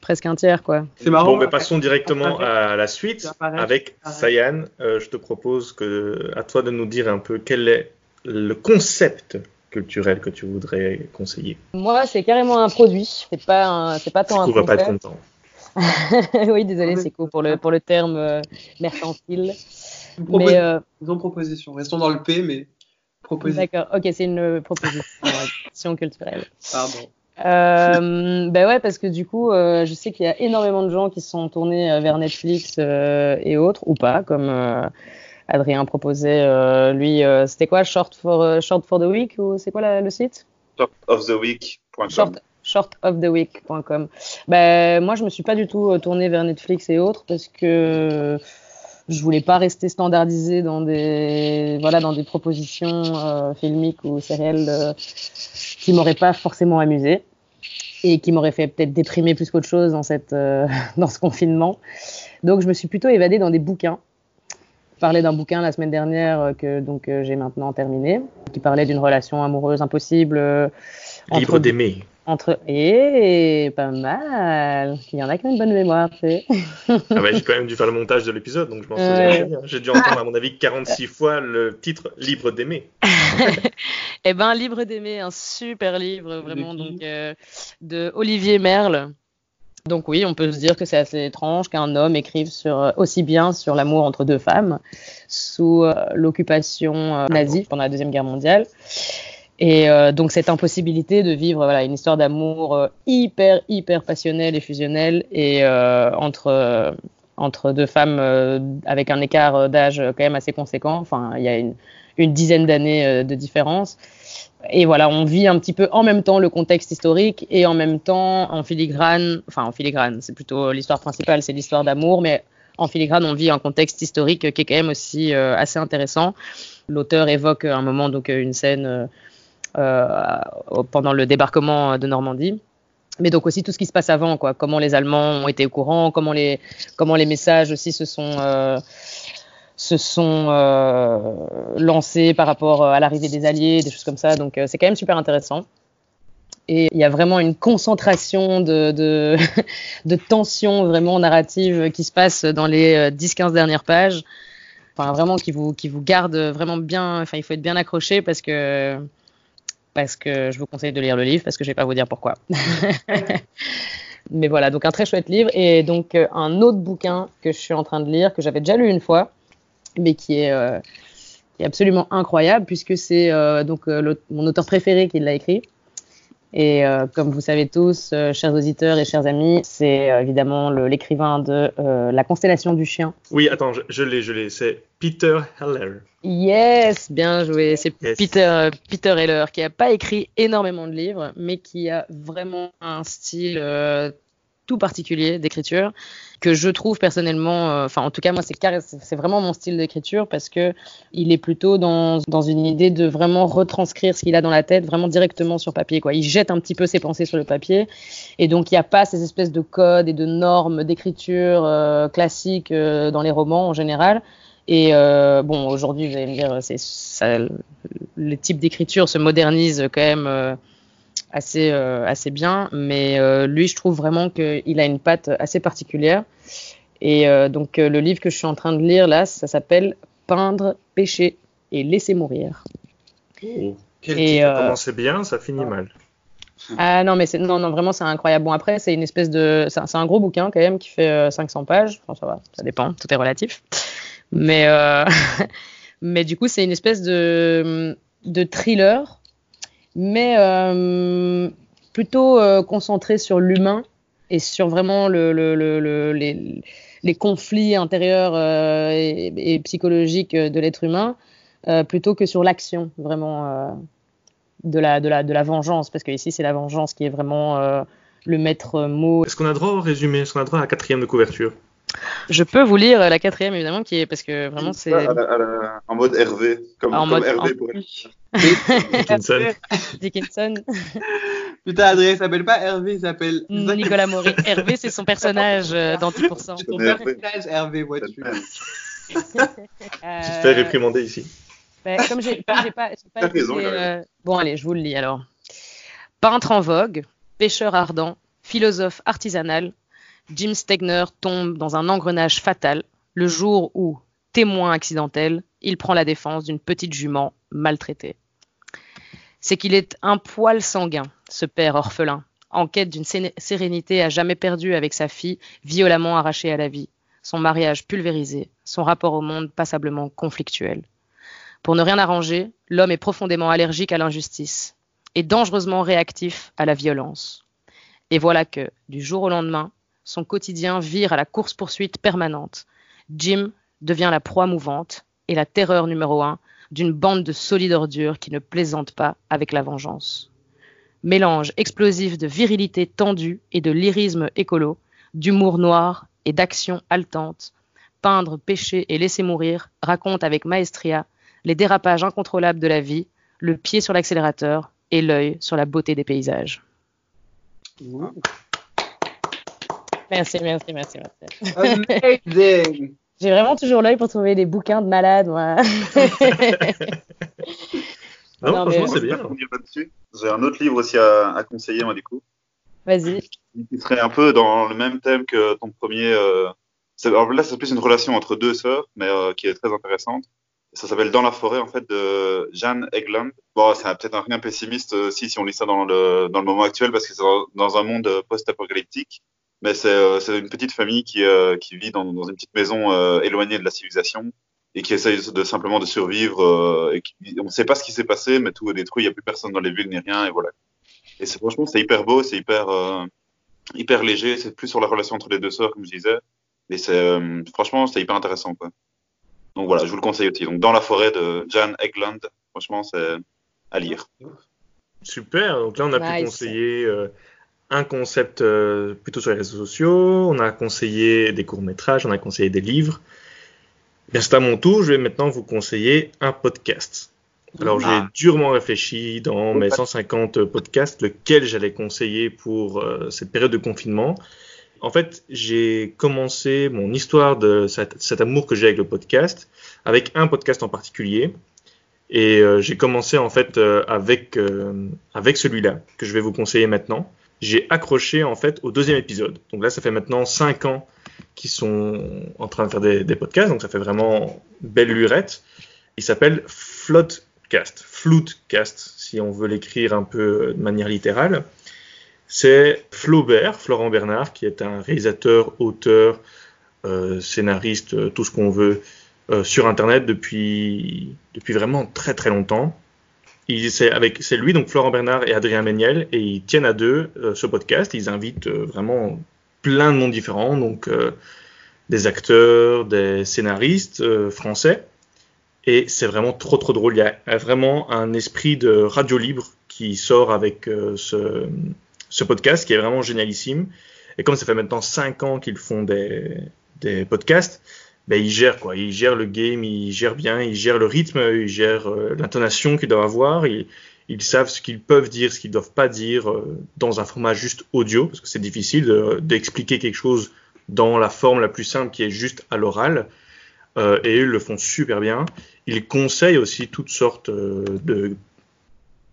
Presque un tiers, quoi. C'est marrant. Bon, mais passons directement à la suite avec. Sayan. Euh, je te propose que, à toi de nous dire un peu quel est le concept culturel que tu voudrais conseiller. Moi, c'est carrément un produit. C'est pas, un- c'est pas tant un pas être content. oui, désolé, c'est cool pour le, pour le terme euh, mercantile. Une Mais euh, Disons proposition. Restons dans le P, mais proposition. d'accord, ok, c'est une euh, proposition, culturelle. Pardon. Euh, ben ouais, parce que du coup, euh, je sais qu'il y a énormément de gens qui se sont tournés euh, vers Netflix euh, et autres, ou pas, comme euh, Adrien proposait, euh, lui, euh, c'était quoi, Short for, euh, Short for the Week, ou c'est quoi la- le site? Shortoftheweek.com. Short, shortoftheweek.com. Ben, moi, je me suis pas du tout tournée vers Netflix et autres parce que je voulais pas rester standardisée dans des voilà dans des propositions euh, filmiques ou sérielles qui m'auraient pas forcément amusée et qui m'auraient fait peut-être déprimer plus qu'autre chose dans cette euh, dans ce confinement. Donc, je me suis plutôt évadée dans des bouquins. Je parlais d'un bouquin la semaine dernière euh, que donc euh, j'ai maintenant terminé, qui parlait d'une relation amoureuse impossible. euh, entre d'aimer. entre et pas mal. Il y en a qui ont une bonne mémoire, tu sais. Ah bah, j'ai quand même dû faire le montage de l'épisode, donc je m'en souviens bien. J'ai dû entendre, à mon avis, 46 fois le titre Libre d'aimer. Eh ben, Libre d'aimer, un super livre vraiment donc euh, de Olivier Merle. Donc oui, on peut se dire que c'est assez étrange qu'un homme écrive euh, aussi bien sur l'amour entre deux femmes sous euh, l'occupation euh, nazie pendant la deuxième guerre mondiale. Et donc cette impossibilité de vivre une histoire d'amour hyper hyper passionnelle et fusionnelle et entre deux femmes avec un écart d'âge quand même assez conséquent. Enfin, il y a une dizaine d'années de différence. Et voilà, on vit un petit peu en même temps le contexte historique et en même temps en filigrane, enfin en filigrane, c'est plutôt l'histoire principale, c'est l'histoire d'amour, mais en filigrane, on vit un contexte historique qui est quand même aussi euh, assez intéressant. L'auteur évoque un moment donc une scène euh, euh, pendant le débarquement de Normandie. Mais donc aussi tout ce qui se passe avant, quoi. Comment les Allemands ont été au courant, comment les, comment les messages aussi se sont, euh, se sont euh, lancés par rapport à l'arrivée des Alliés, des choses comme ça. Donc euh, c'est quand même super intéressant. Et il y a vraiment une concentration de, de, de tension vraiment narrative qui se passe dans les euh, 10-15 dernières pages. Enfin, vraiment qui vous, qui vous garde vraiment bien. Enfin, il faut être bien accroché parce que, parce que je vous conseille de lire le livre parce que je vais pas vous dire pourquoi. Mais voilà, donc un très chouette livre et donc euh, un autre bouquin que je suis en train de lire que j'avais déjà lu une fois, mais qui est, euh, qui est absolument incroyable puisque c'est euh, donc euh, mon auteur préféré qui l'a écrit. Et euh, comme vous savez tous, euh, chers auditeurs et chers amis, c'est euh, évidemment l'écrivain de La constellation du chien. Oui, attends, je, l'ai, je l'ai. C'est Peter Heller. Yes, bien joué. C'est Yes. Peter, Peter Heller qui n'a pas écrit énormément de livres, mais qui a vraiment un style tout particulier d'écriture que je trouve personnellement, euh, enfin en tout cas moi c'est c'est vraiment mon style d'écriture parce que il est plutôt dans, dans une idée de vraiment retranscrire ce qu'il a dans la tête vraiment directement sur papier quoi. Il jette un petit peu ses pensées sur le papier et donc il n'y a pas ces espèces de codes et de normes d'écriture euh, classiques euh, dans les romans en général. Et euh, bon aujourd'hui vous allez me dire c'est ça, le type d'écriture se modernise quand même. Assez euh, assez bien mais euh, lui je trouve vraiment qu'il a une patte assez particulière et euh, donc euh, le livre que je suis en train de lire là ça s'appelle peindre pêcher et laisser mourir Oh. Quel Et, titre. Ça euh, commençait bien, ça finit mal. Ah non, mais c'est non, non, vraiment, c'est incroyable. Bon, après, c'est une espèce de. C'est un, c'est un gros bouquin quand même qui fait euh, 500 pages. Enfin, ça va, ça dépend, tout est relatif. Mais, euh, mais du coup, c'est une espèce de, de thriller, mais euh, plutôt euh, concentré sur l'humain et sur vraiment le, le, le, le- les, conflits intérieurs euh, et, psychologiques de l'être humain, plutôt que sur l'action, vraiment. de la, vengeance, parce que ici c'est la vengeance qui est vraiment le maître mot. Est-ce qu'on a droit au résumé? Est-ce qu'on a droit à la quatrième de couverture? Je peux vous lire la quatrième évidemment, qui est parce que vraiment c'est. À la- à la- en mode Hervé, comme, En comme mode- Hervé en- pour Dickinson. Dickinson, Putain, Adrien, il s'appelle pas Hervé, il s'appelle. Nicolas Maury. Hervé, c'est son personnage euh, dans 10%. C'est ton Hervé. personnage, Hervé, vois-tu. Euh, Tu te fais réprimander ici. Ben, comme j'ai pas, pas T'as raison, euh, Bon, allez, je vous le lis alors. Peintre en vogue, pêcheur ardent, philosophe artisanal, Jim Stegner tombe dans un engrenage fatal le jour où, témoin accidentel, il prend la défense d'une petite jument maltraitée. C'est qu'il est un poil sanguin, ce père orphelin, en quête d'une sérénité à jamais perdue avec sa fille, violemment arrachée à la vie, son mariage pulvérisé, son rapport au monde passablement conflictuel. Pour ne rien arranger, l'homme est profondément allergique à l'injustice et dangereusement réactif à la violence. Et voilà que, du jour au lendemain, son quotidien vire à la course-poursuite permanente. Jim devient la proie mouvante et la terreur numéro un d'une bande de solides ordures qui ne plaisante pas avec la vengeance. Mélange explosif de virilité tendue et de lyrisme écolo, d'humour noir et d'action haletante, peindre, pêcher et laisser mourir raconte avec maestria les dérapages incontrôlables de la vie, le pied sur l'accélérateur et l'œil sur la beauté des paysages. Merci, merci, merci, merci. Amazing. J'ai vraiment toujours l'œil pour trouver des bouquins de malades, moi. Non, Non, mais- franchement, c'est bien. J'ai un autre livre aussi à, à conseiller, moi, du coup. Vas-y. qui serait un peu dans le même thème que ton premier. Euh... alors là, c'est plus une relation entre deux sœurs, mais euh, qui est très intéressante. Ça s'appelle Dans la forêt, en fait, de Jeanne Egland. Bon, c'est peut-être un rien pessimiste euh, si, on lit ça dans le, dans le moment actuel, parce que c'est dans, dans un monde post-apocalyptique. Mais c'est euh, c'est une petite famille qui, euh, qui vit dans, dans une petite maison euh, éloignée de la civilisation et qui essaye de simplement de survivre. euh, et qui, on ne sait pas ce qui s'est passé, mais tout est détruit, il n'y a plus personne dans les villes ni rien, et voilà. Et c'est franchement, c'est hyper beau, c'est hyper, euh, hyper léger. C'est plus sur la relation entre les deux sœurs, comme je disais. Et c'est, euh, franchement, c'est hyper intéressant, quoi. Donc voilà, je vous le conseille aussi. Donc dans la forêt de Jan Egland, franchement, c'est à lire. Super. Donc là, on a pu conseiller euh, un concept euh, plutôt sur les réseaux sociaux. On a conseillé des courts-métrages. On a conseillé des livres. Bien, c'est à mon tour. Je vais maintenant vous conseiller un podcast. Alors, j'ai Ah. durement réfléchi dans mes 150 podcasts lequel j'allais conseiller pour euh, cette période de confinement. En fait, j'ai commencé mon histoire de cet, cet amour que j'ai avec le podcast avec un podcast en particulier. Et euh, j'ai commencé en fait euh, avec euh, avec celui-là que je vais vous conseiller maintenant. J'ai accroché en fait au deuxième épisode. Donc là, ça fait maintenant cinq ans qu'ils sont en train de faire des, podcasts, donc ça fait vraiment belle lurette. Il s'appelle Floodcast, Floodcast, si on veut l'écrire un peu de manière littérale. C'est Flaubert, Florent Bernard, qui est un réalisateur, auteur, euh, scénariste, euh, tout ce qu'on veut, euh, sur Internet depuis, depuis vraiment très très longtemps. C'est lui, donc Florent Bernard et Adrien Méniel, et ils tiennent à deux euh, ce podcast. Ils invitent euh, vraiment plein de mondes différents, donc euh, des acteurs, des scénaristes français. Et c'est vraiment trop trop drôle. Il y a vraiment un esprit de radio libre qui sort avec ce, podcast, qui est vraiment génialissime. Et comme ça fait maintenant cinq ans qu'ils font des podcasts, ben, ils gèrent quoi. Ils gèrent le game, ils gèrent bien, ils gèrent le rythme, ils gèrent euh, l'intonation qu'ils doivent avoir. Ils, savent ce qu'ils peuvent dire, ce qu'ils doivent pas dire euh, dans un format juste audio, parce que c'est difficile de- d'expliquer quelque chose dans la forme la plus simple qui est juste à l'oral. Euh, et ils le font super bien. Ils conseillent aussi toutes sortes euh, de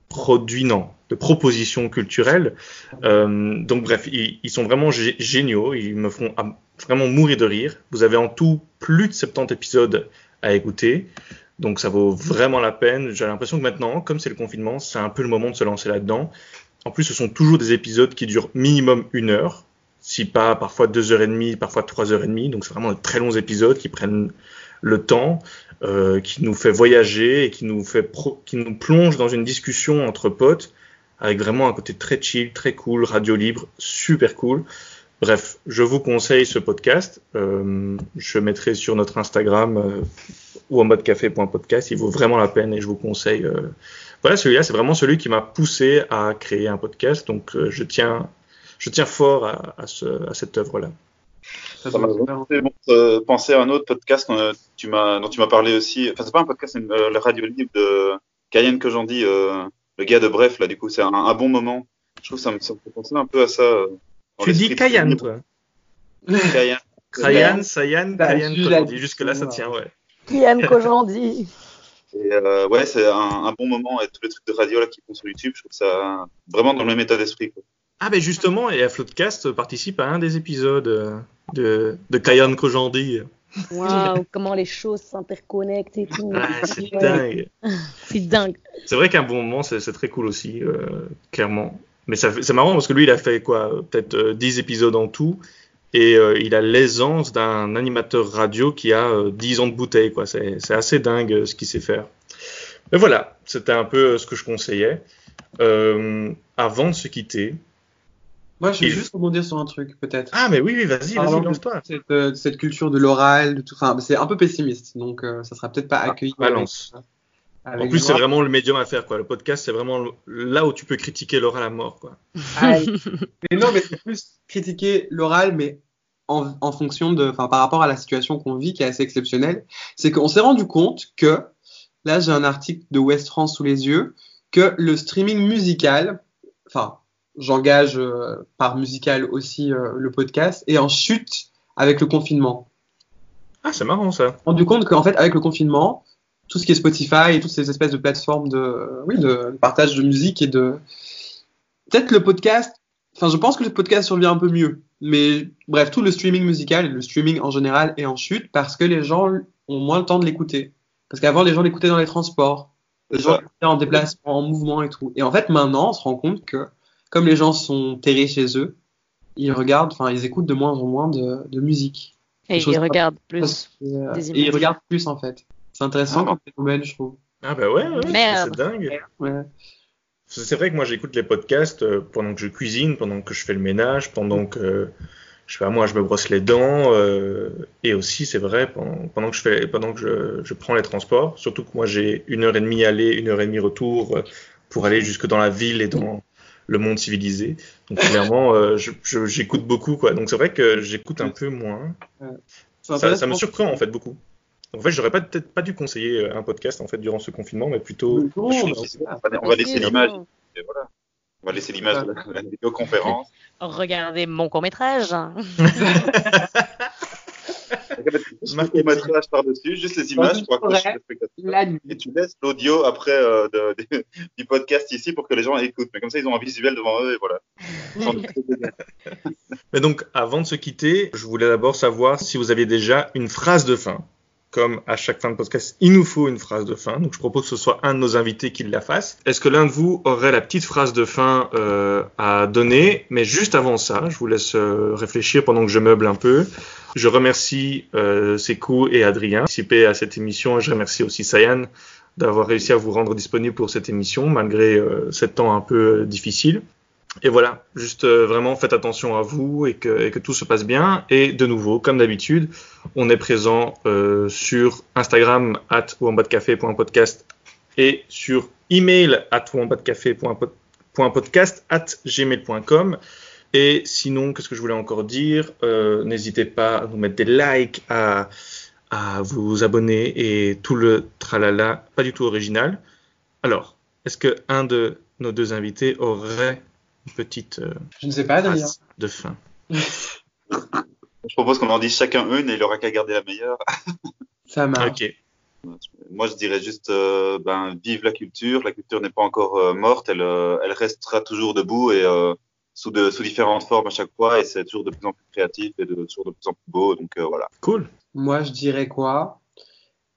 produits, non, de propositions culturelles. Donc bref, ils, ils sont vraiment gé- géniaux. Ils me font vraiment mourir de rire. Vous avez en tout plus de 70 épisodes à écouter. Donc ça vaut vraiment la peine. J'ai l'impression que maintenant, comme c'est le confinement, c'est un peu le moment de se lancer là-dedans. En plus, ce sont toujours des épisodes qui durent minimum une heure, si pas parfois deux heures et demie, parfois trois heures et demie. Donc c'est vraiment de très longs épisodes qui prennent le temps, euh, qui nous fait voyager et qui nous fait pro- qui nous plonge dans une discussion entre potes avec vraiment un côté très chill, très cool, radio libre, super cool. Bref, je vous conseille ce podcast. Euh, je mettrai sur notre Instagram euh, ou en mode café.podcast. Il vaut vraiment la peine et je vous conseille. euh, Voilà, celui-là, c'est vraiment celui qui m'a poussé à créer un podcast. Donc, euh, je tiens, je tiens fort à, à, ce, à cette œuvre-là. Ça m'a fait bon, euh, penser à un autre podcast dont tu m'as parlé aussi. Enfin, c'est pas un podcast, c'est euh, le radio libre de Cayenne que j'en dis, le gars de Bref, là, du coup, c'est un, un bon moment. Je trouve que ça me, ça me fait penser un peu à ça. Euh, Tu dis libre. toi Cayenne. Cayenne, Sayan, dit. dit, Jusque-là, ça tient, ouais. Aime qu'aujourd'hui Et euh, ouais, c'est un, un bon moment. Et tous les trucs de radio là qui font sur YouTube, je trouve ça vraiment dans le même état d'esprit. quoi. Ah, ben justement, et Floodcast participe à un des épisodes euh, de, de Cayenne qu'aujourd'hui. Waouh, comment les choses s'interconnectent et tout. Ah, c'est dingue. C'est dingue. C'est vrai qu'un bon moment, c'est c'est très cool aussi, euh, clairement. Mais c'est marrant parce que lui, il a fait quoi euh, Peut-être euh, 10 épisodes en tout. Et euh, il a l'aisance d'un animateur radio qui a euh, 10 ans de bouteille. quoi. C'est assez dingue euh, ce qu'il sait faire. Mais voilà, c'était un peu euh, ce que je conseillais. Euh, avant de se quitter. Moi, je vais juste rebondir sur un truc, peut-être. Ah, mais oui, oui, vas-y, vas-y, lance-toi. Cette, euh, cette culture de l'oral, tout. Enfin, c'est un peu pessimiste, donc euh, ça sera peut-être pas accueilli. Ah, balance. avec- En plus, c'est vraiment le médium à faire. quoi. Le podcast, c'est vraiment le- là où tu peux critiquer l'oral à mort. quoi. Ah, mais non, mais c'est plus critiquer l'oral, mais en, en fonction de, enfin, par rapport à la situation qu'on vit, qui est assez exceptionnelle. C'est qu'on s'est rendu compte que, là, j'ai un article de West France sous les yeux, que le streaming musical, enfin, j'engage euh, par musical aussi euh, le podcast, est en chute avec le confinement. Ah, c'est marrant ça. rendu compte qu'en fait, avec le confinement, tout ce qui est Spotify et toutes ces espèces de plateformes de, oui, de partage de musique et de. Peut-être le podcast. Enfin, je pense que le podcast survient un peu mieux. Mais bref, tout le streaming musical et le streaming en général est en chute parce que les gens ont moins le temps de l'écouter. Parce qu'avant, les gens l'écoutaient dans les transports. Les gens l'écoutaient en déplacement, en mouvement et tout. Et en fait, maintenant, on se rend compte que, comme les gens sont terrés chez eux, ils regardent, enfin, ils écoutent de moins en moins de, de musique. Et Des choses il regarde plus. Et, euh, Des et ils regardent plus, en fait. C'est intéressant Ah. comme phénomène, je trouve. Ah, bah ouais, ouais, c'est dingue. Ouais. C'est vrai que moi j'écoute les podcasts euh, pendant que je cuisine, pendant que je fais le ménage, pendant que je sais pas moi je me brosse les dents euh, et aussi c'est vrai pendant, pendant que je fais pendant que je, je prends les transports, surtout que moi j'ai une heure et demie aller, une heure et demie retour euh, pour aller jusque dans la ville et dans le monde civilisé. Donc clairement euh, j'écoute beaucoup quoi. Donc c'est vrai que j'écoute un peu moins. Ça, ça me surprend en fait beaucoup. En fait j'aurais pas peut-être pas dû conseiller euh, un podcast en fait durant ce confinement, mais plutôt Non, bah, On va, on va laisser l'image. voilà. On va laisser l'image de la, de la vidéoconférence. Regardez mon court-métrage. Juste le court-métrage par-dessus, juste les images pour accrocher. La nuit. Et tu laisses l'audio après euh, de- de- du podcast ici pour que les gens écoutent. Mais comme ça, ils ont un visuel devant eux et voilà. Mais donc, avant de se quitter, je voulais d'abord savoir si vous aviez déjà une phrase de fin. Comme à chaque fin de podcast, il nous faut une phrase de fin. Donc, je propose que ce soit un de nos invités qui la fasse. Est-ce que l'un de vous aurait la petite phrase de fin euh, à donner? Mais juste avant ça, je vous laisse euh, réfléchir pendant que je meuble un peu. Je remercie euh, Sekou et Adrien participer à cette émission. Je remercie aussi Sayan d'avoir réussi à vous rendre disponible pour cette émission, malgré euh, cette temps un peu difficile. Et voilà, juste euh, vraiment faites attention à vous et que, et que tout se passe bien. Et de nouveau, comme d'habitude, on est présent euh, sur Instagram at wombatcafé.podcast et sur email at wombatcafé.podcast at gmail.com. Et sinon, qu'est-ce que je voulais encore dire? Euh, N'hésitez pas à nous mettre des likes, à, à vous abonner et tout le tralala, pas du tout original. Alors, est-ce que un de nos deux invités aurait petite euh, Je ne sais pas, phrase de fin Je propose qu'on en dise chacun une et il aura qu'à garder la meilleure. Ça marche. Ok. Moi, je dirais juste, euh, ben, vive la culture. La culture n'est pas encore euh, morte. Elle, euh, elle restera toujours debout et euh, sous, de, sous différentes formes à chaque fois. Et c'est toujours de plus en plus créatif et de, toujours de plus en plus beau. Donc euh, voilà. Cool. Moi, je dirais quoi?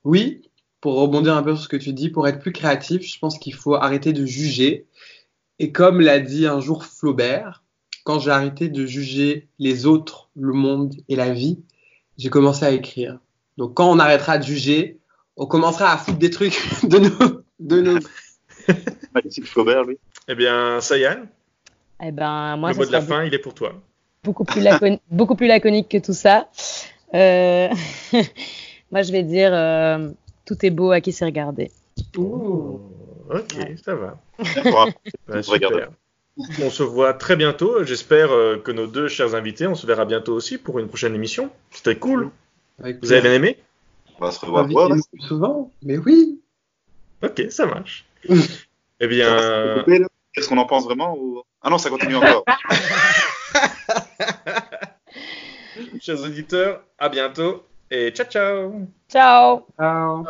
Oui, pour rebondir un peu sur ce que tu dis, pour être plus créatif, je pense qu'il faut arrêter de juger Et comme l'a dit un jour Flaubert, quand j'ai arrêté de juger les autres, le monde et la vie, j'ai commencé à écrire. Donc quand on arrêtera de juger, on commencera à foutre des trucs de nos... De nos... Magnifique Flaubert, lui. Eh bien, Sayan, Eh ben, moi, le mot de la fin, il est pour toi. beaucoup plus, laconi- beaucoup plus laconique que tout ça. Euh, moi, je vais dire euh, tout est beau à qui s'est regardé. Ouh. Ok, Ouais. ça va. Bah, On regarde. super. On se voit très bientôt. J'espère euh, que nos deux chers invités, on se verra bientôt aussi pour une prochaine émission. C'était cool. Avec Vous avez bien aimé? On va se revoir. Ouais, plus souvent, mais oui. Ok, ça marche. eh bien, là Qu'est-ce qu'on en pense vraiment ou... Ah non, ça continue encore. chers auditeurs, à bientôt et ciao ciao Ciao Ciao.